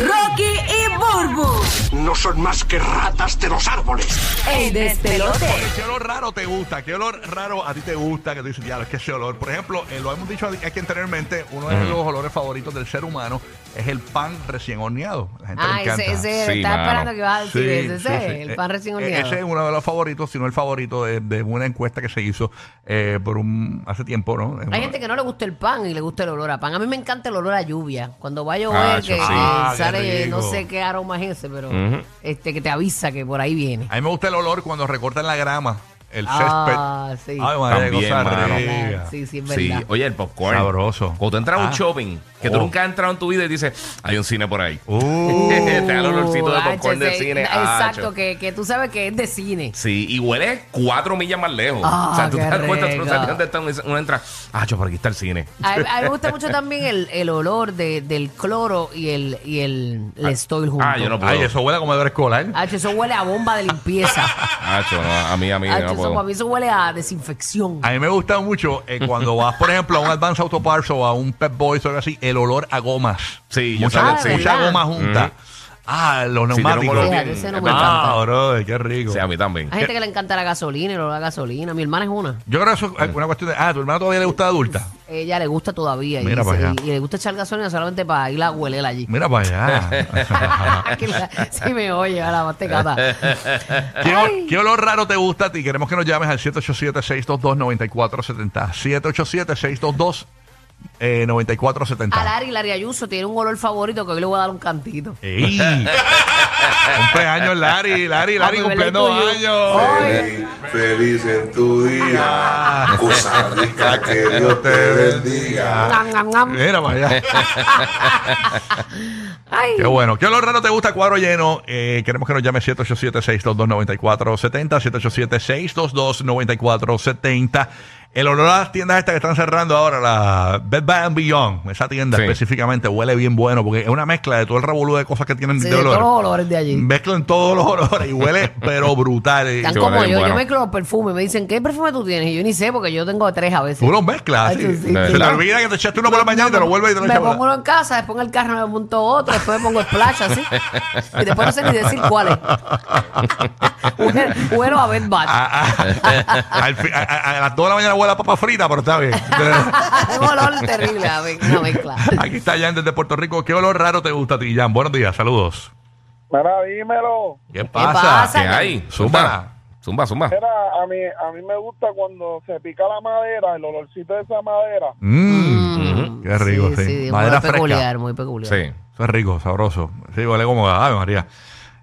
Rocky y Burbu. No son más que ratas de los árboles. El despelote. ¿Qué olor raro te gusta? ¿Qué olor raro a ti te gusta? Que tú dices, ya, es que ese olor. Por ejemplo, eh, lo hemos dicho aquí anteriormente, uno de los olores favoritos del ser humano es el pan recién horneado. La gente Ah, le encanta. ese, ese Sí, estaba mano. esperando que ibas a decir Sí, ese, sí, ese, sí. el Eh, pan recién eh, horneado. Ese es uno de los favoritos, si no el favorito de, de una encuesta que se hizo eh, por un hace tiempo, ¿no? Hay gente que no le gusta el pan y le gusta el olor a pan. A mí me encanta el olor a lluvia. Cuando va a llover, Ah, que, sí. que Ah, qué sale, no rico. sé qué aroma es ese, pero este que te avisa que por ahí viene. A mí me gusta el olor cuando recortan la grama, el Ah, césped. sí. Ay, madre, También, cosa mano. rica. Sí, sí, es Sí, verdad. oye, el popcorn. Sabroso. Cuando tú entras a un Ah. shopping, que tú Oh. nunca has entrado en tu vida y dices, hay un cine por ahí. Uh, Te da el olorcito de popcorn de ese- cine. Exacto, que, que tú sabes que es de cine. Sí, y huele cuatro millas más lejos. Ah, o sea, tú te qué das cuenta, tú no sabes rico. dónde está. uno- Uno entra, ah, cho, por aquí está el cine. A, mí- a mí me gusta mucho también el, el olor de, del cloro y el, y el, el Stoil junto. Ah, yo no puedo. Ay, eso huele a comedor escolar. Hacho, eso huele a bomba de limpieza. Ah, no, a mí, a mí, no eso, puedo. para mí eso huele a desinfección. A mí me gusta mucho eh, cuando vas, por ejemplo, a un Advance Auto Parts o a un Pep Boys o algo así, el olor a gomas. Sí, mucha, sí. mucha goma junta. Ah, los Sí, neumáticos. Fíjate, ese no me ah, encanta. bro, qué rico. Sí, a mí también. Hay gente que le encanta la gasolina, el olor a gasolina. Mi hermana es una. Yo creo que eso es una cuestión de. Ah, tu hermana todavía le gusta adulta. Ella le gusta todavía. Mira y, para se- allá. y le gusta echar gasolina solamente para ir a hueler allí. Mira para allá. Que la- si me oye, a la mastecata. ¿Qué, qué olor raro te gusta a ti? Queremos que nos llames al 787-622-9470. 787-622-9470. A Lari, Lari Ayuso tiene un olor favorito que hoy le voy a dar un cantito. ¡Ey! cumpleaños, Lari. Lari, Lari, Happy cumpliendo años. Ay. Feliz en tu día, cosa rica que Dios te bendiga. Mira allá. Ay. Qué bueno. ¿Qué olor raro te gusta? Cuadro lleno. Eh, queremos que nos llame 787-622-9470. 787-622-9470. El olor a las tiendas estas que están cerrando ahora, la Bed Bath and Beyond, esa tienda Sí. específicamente huele bien bueno porque es una mezcla de todo el revolú de cosas que tienen Sí, de de todos los olores de allí. Mezclan todos los olores y huele, pero brutal. Y Están Sí, como yo, yo bueno. mezclo los perfumes. Me dicen, ¿qué perfume tú tienes? Y yo ni sé, porque yo tengo tres a veces. Tú los mezclas. Ay, sí. sí, sí, Se te olvida que te echaste uno por la mañana y te lo vuelve y te lo Me echas por pongo uno en casa, después en el carro me monto otro, después me pongo splash así. Y después no sé ni decir cuál es. Huelo- Huelo a Bed Bath. Al fi- a, a- a las 2 de la mañana huele a papa frita, pero está bien. un olor terrible, a ver, una mezcla. Aquí está Jan desde Puerto Rico. ¿Qué olor raro te gusta a ti, Jan? Buenos días, saludos. Mira, dímelo. ¿Qué pasa? ¿Qué hay? Zumba. Zumba, zumba. Mira, a mí, a mí me gusta cuando se pica la madera, el olorcito de esa madera. Mm, Qué rico, sí. sí, Madera muy fresca. peculiar, muy peculiar. Sí. Eso es rico, sabroso. Sí, huele como Ave María.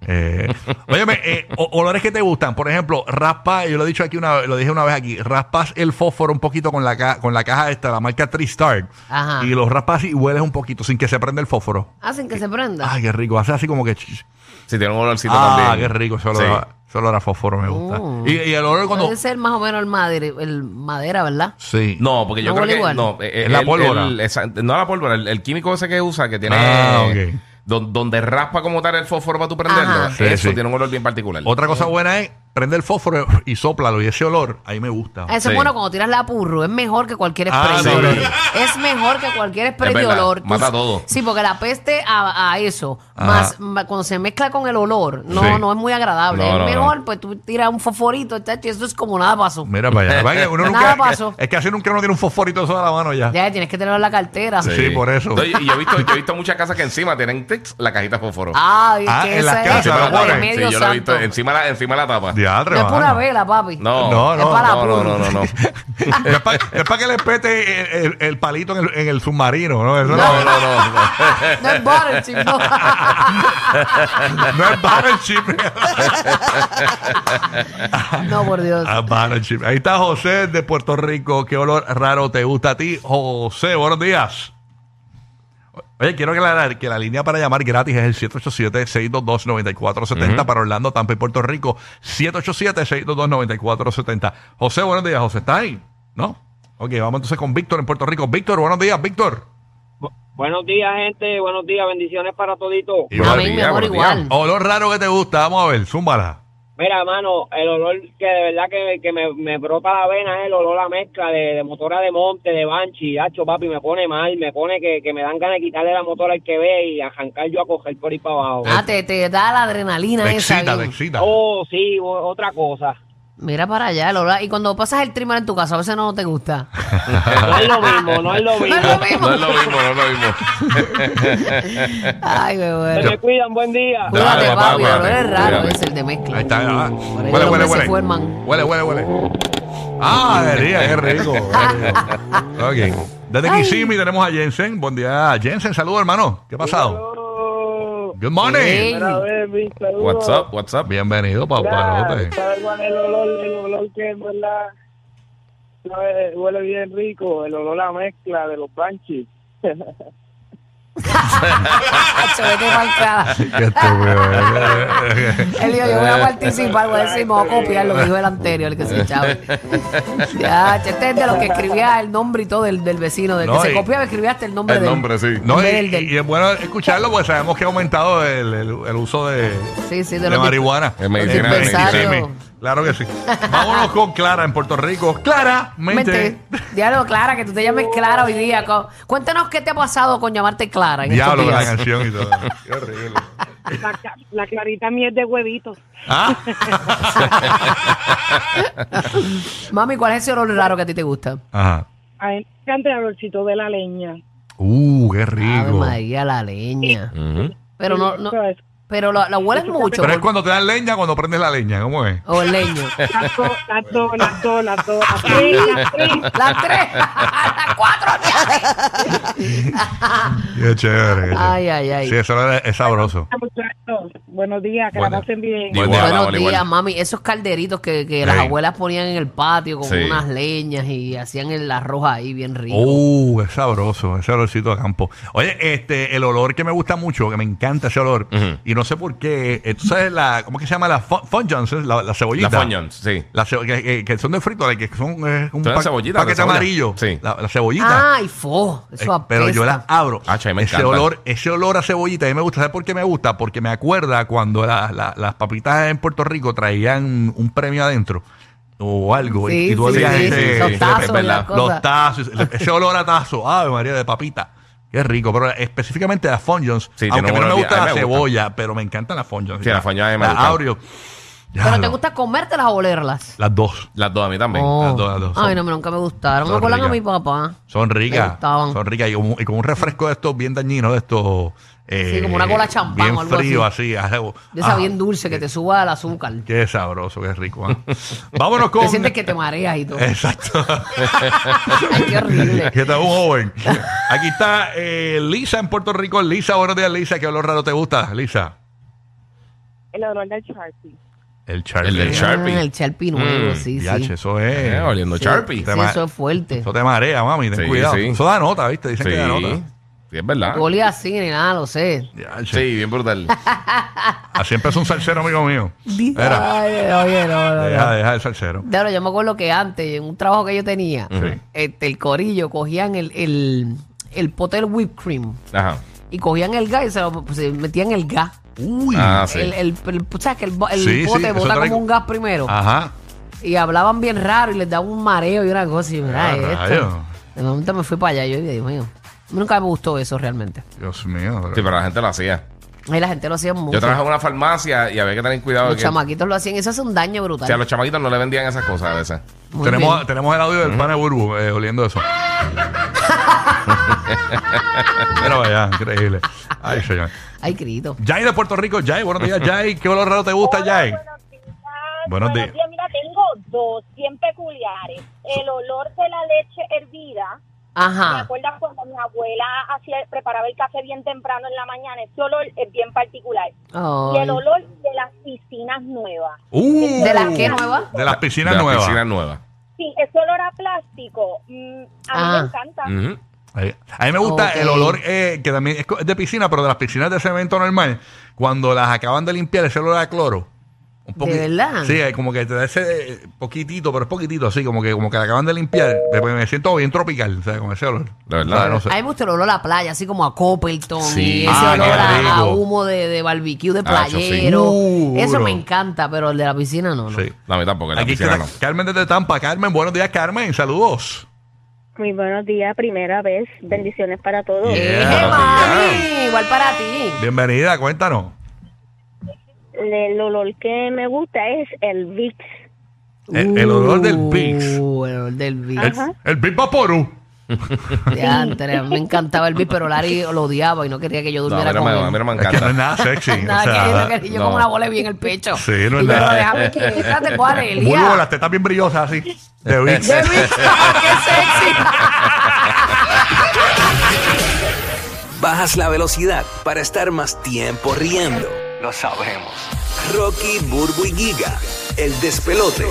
Eh, óyeme, eh, olores que te gustan. Por ejemplo, raspa, yo lo he dicho aquí una lo dije una vez aquí, raspas el fósforo un poquito con la, ca- con la caja esta, la marca Tristar. Ajá. Y lo raspas y hueles un poquito sin que se prenda el fósforo. Hacen que se prenda. Ay, qué rico. Hace así como que. Sí, tiene un olorcito Ah, también. qué rico. Ese olor, Sí. a- ese olor a fósforo me gusta. Mm. Y, y el olor cuando. Puede ser más o menos el madera, el madera ¿verdad? Sí. No, porque yo ¿No creo que igual? no, eh, Es la pólvora. el- esa- no la pólvora, el, el químico ese que usa que tiene Ah, ok. Don- donde raspa como tal el fósforo para tú prenderlo. Ajá. Sí, eso sí. tiene un olor bien particular. Otra cosa buena es prende el fósforo y soplalo. Y ese olor, ahí me gusta. Eso Sí. es bueno cuando tiras la purro. Es mejor que cualquier Ah, spray sí. de olor. Es mejor que cualquier spray Es de verdad, olor. Tú- mata todo. Sí, porque la peste a, a eso, Ajá. más ma- cuando se mezcla con el olor, no, Sí. no es muy agradable. No, es no, mejor, no. pues tú tiras un fosforito, chacho, y eso es como nada pasó. Mira para allá. Vaya, uno Nada nunca, pasó. Es que así nunca uno tiene un fosforito eso a la mano ya. Ya tienes que tenerlo en la cartera. Sí. por eso. No, y, y yo, he visto, yo he visto muchas casas que encima tienen la cajita de fósforo. Ah, y Ah, que en las esa casas es lo la ponen. de sí, medio yo lo he visto santo. encima, la, encima de la tapa. No es pura vela, papi. No, No, Es no, para la no, no, no, no, no. es para que le pete el, el- el palito en el, en el submarino, ¿no? Eso no, No, no, no. no. No es butter, chip, no. no es battleship. no, por Dios. Ah, battleship. Ahí está José de Puerto Rico. ¿Qué olor raro te gusta a ti? José, buenos días. Oye, quiero aclarar que la línea para llamar gratis es el 787-622-9470 para Orlando, Tampa y Puerto Rico. 787-622-9470. José, buenos días. José, ¿está ahí? ¿No? Ok, vamos entonces con Víctor en Puerto Rico. Víctor, buenos días, Víctor. Buenos días, gente. Buenos días. Bendiciones para todito. Igual. Amén, mi amor, igual. Olor raro que te gusta. Vamos a ver, zúmbala. Mira, mano, el olor que de verdad que, que me, me brota la vena es el olor a mezcla de, de motora de monte, de banchi. Hacho, papi, me pone mal, me pone que, que me dan ganas de quitarle la motora al que ve y arrancar yo a coger por ahí para abajo. Ah, te, te da la adrenalina Te esa. excita, te excita. Oh, sí, otra cosa. Mira para allá, el olor. Y cuando pasas el trimmer en tu casa, a veces no te gusta. No es lo mismo, no es lo No mismo. es lo mismo. No es lo mismo, no es lo mismo. Ay, qué Se bueno. me cuidan, buen día. Cuídate, Dale, papi, el olor cuídate. es raro, Cuídate. es el de mezcla. Ahí está. ah. Huele, el huele, se huele. Huele, huele, huele. Ah, qué rico. qué rico. ok. Desde Kissimmee tenemos a Jensen. Buen día, Jensen. Saludos, hermano. ¿Qué ha pasado? Good morning. Hey. Mira, baby, saludos. What's up, what's up? Bienvenido, Mira, papá. ¿sabes cuál es el olor? El olor que en verdad sabe, huele bien rico, el olor a mezcla de los branches. Hacho, vete. Qué estúpido. Él dijo, yo voy a participar, voy a decir, me voy a copiar lo que dijo el anterior, el que se echaba. Ya, este es de los que escribía el nombre y todo del, del vecino, del No, que y- se copiaba, escribía hasta el nombre El del nombre, sí. No, y, del- del- y es bueno escucharlo porque sabemos que ha aumentado el, el- el uso de, Sí, sí, de de los marihuana. En medicina, dispensario. Claro que sí. Vámonos con Clara en Puerto Rico. Claramente. Mente. Diálogo, Clara, que tú te llames Clara hoy día. Co- Cuéntanos qué te ha pasado con llamarte Clara en Diablo estos la días. canción y todo. Qué horrible. La, ca- la clarita mía es de huevitos. ¿Ah? Mami, ¿cuál es ese olor raro que a ti te gusta? Ajá. A mí me encanta el olorcito de la leña. Uh, qué Ave rico. María, la leña. Ujú. Pero no, no, Eso es. Pero la, la hueles mucho. Pero es cuando te dan leña, cuando prendes la leña. ¿Cómo es? O el leño. Las dos, las dos, las dos, las dos. Las tres. Las tres, las cuatro. Qué chévere. qué chévere. Ay, ay, ay. Sí, eso es, es sabroso. Buenos días, que la pasen bien. Día. Buenos igual. días, mami. Esos calderitos que, que las abuelas ponían en el patio con Sí. unas leñas y hacían el arroz ahí bien rico. Uh, es sabroso, ese olorcito de campo. Oye, este, el olor que me gusta mucho, que me encanta ese olor, Ujú. y no sé por qué, eh, tú sabes la, ¿cómo que se llama? La Fun Fun Johnson, la, la cebollita. La Funyuns, sí. La cebo- que, que- que son de frito, que son eh, un Son pa- cebollitas, paquete amarillo. Sí. La, la cebollita. Ay, fo. Eh, pero yo la abro. Ah, me ese olor, ese olor a cebollita, a mí me gusta. ¿Sabes por qué me gusta? Porque me acuerda cuando la- la- las papitas en Puerto Rico traían un premio adentro o algo. y- Sí, y tú sí, olías sí, ese- sí, los tazos verdad. los ese olor a tazo, ave María de papita. Qué rico, pero específicamente las Fonjons, Sí, aunque a mí no me gusta la me cebolla, pero me encantan las Fonjons. Sí, las mí me. Aureo. ¿Pero te gusta comértelas o olerlas? Las dos. Las dos a mí también. Oh. Las dos, las dos. Ay, Son- no, me- nunca me gustaron. son Me acuerdan a ricas. mi papá. Son Me ricas. gustaban. Son ricas. Y con, y con un refresco de estos bien dañinos, de estos. eh, Sí, como una cola champán Bien o algo frío, así. De esa Ah, bien dulce que te suba el azúcar. Qué sabroso, qué rico. ¿ah? Vámonos con. Te sientes que te mareas y todo. Exacto. Ay, qué horrible. que está un joven. Aquí está eh, Lisa en Puerto Rico. Lisa, buenos días, Lisa. ¿Qué olor raro te gusta, Lisa? El olor del Sharpie. El Charlie. El del Sharpie. Ah, el Sharpie nuevo, Mm, sí, Yache, sí. eso es. Eh, oliendo Sí, Sharpie. Sí, eso es fuerte. Eso te marea, mami. Ten Sí, cuidado. sí. Eso da nota, ¿viste? Dicen Sí. que da nota. Sí, es verdad. No olía así ni nada, lo sé. Yache. Sí, bien brutal. Así empezó un salsero, amigo mío. Era. Ay, oye, no, no, Deja, no. deja el salsero. Claro, yo me acuerdo que antes, en un trabajo que yo tenía, este, el corillo cogían el, el, el pote del whipped cream Ajá. y cogían el gas y se lo se metían el gas. Uy. Ah, sí. El, el, el- ¿Sabes que el, bo- el Sí, eso bota trae- como un gas primero? Ajá. Y hablaban bien raro y les daba un mareo y una cosa. Y mira, Ah, esto. rayos. De momento me fui para allá y yo, Dios mío. A mí nunca me gustó eso realmente. Dios mío. Sí, pero la gente lo hacía. Ahí la gente lo hacía mucho. Yo trabajaba en una farmacia y había que tener cuidado. Los que, chamaquitos lo hacían. Eso hace un daño o brutal. sea, a los chamaquitos no le vendían esas cosas a veces. Muy tenemos, bien. tenemos el audio del pana Burbu eh, oliendo eso. Pero vaya, increíble. Ay, señor. Ay, Crito. Jay de Puerto Rico, Jay, buenos días, Jay. ¿Qué olor raro te gusta, Jay? Buenos días. Mira, tengo dos bien peculiares. El olor de la leche hervida. ¿Me Ajá. acuerdas cuando mi abuela hacía, preparaba el café bien temprano en la mañana? Ese olor es bien particular. Y el olor de las piscinas nuevas. Uh, ¿De las qué nuevas? De las piscinas de las nuevas. piscinas nuevas. Sí, ese olor a plástico, mm, a Ah. mí me encanta. Ujú. Ahí. A mí me gusta el olor eh, que también es de piscina, pero de las piscinas de cemento normal, cuando las acaban de limpiar, ese olor a cloro. Un ¿De verdad? Sí, es como que te da ese eh, poquitito, pero es poquitito, así, como que, como que la acaban de limpiar. Después me siento bien tropical, o sea, con ese olor. De verdad. O sea, no sé. A mí me gusta el olor a la playa, así como a Copperton Sí. y ese Ah, olor a, humo de, de barbecue de Ah, eso sí. playero. Uh, eso me encanta, pero el de la piscina no. no. Sí. No, a mí tampoco, en la Aquí piscina está no. Carmen desde Tampa. Carmen, buenos días, Carmen. Saludos. Muy buenos días, primera vez. Bendiciones para todos. Yeah. ¡Eh! Igual para ti. Bienvenida, cuéntanos. El olor que me gusta es el Vicks. El, el olor del Vicks. Uh, el olor del Vicks. El, el Vicks Vaporú. Diantre, me encantaba el Vicks, pero Larry lo odiaba y no quería que yo No, a durmiera mí no con me, él. a mí no me Es que no es nada sexy. Nada o sea, que, no quería, yo no. como una bola bien el pecho. Sí, no es y yo, nada. déjame quieta, tengo alergia. Bulbo, las tetas bien brillosas así. De Vicks. De ¡qué sexy! Bajas la velocidad para estar más tiempo riendo. Lo sabemos. Rocky, Burbu y Giga, el despelote.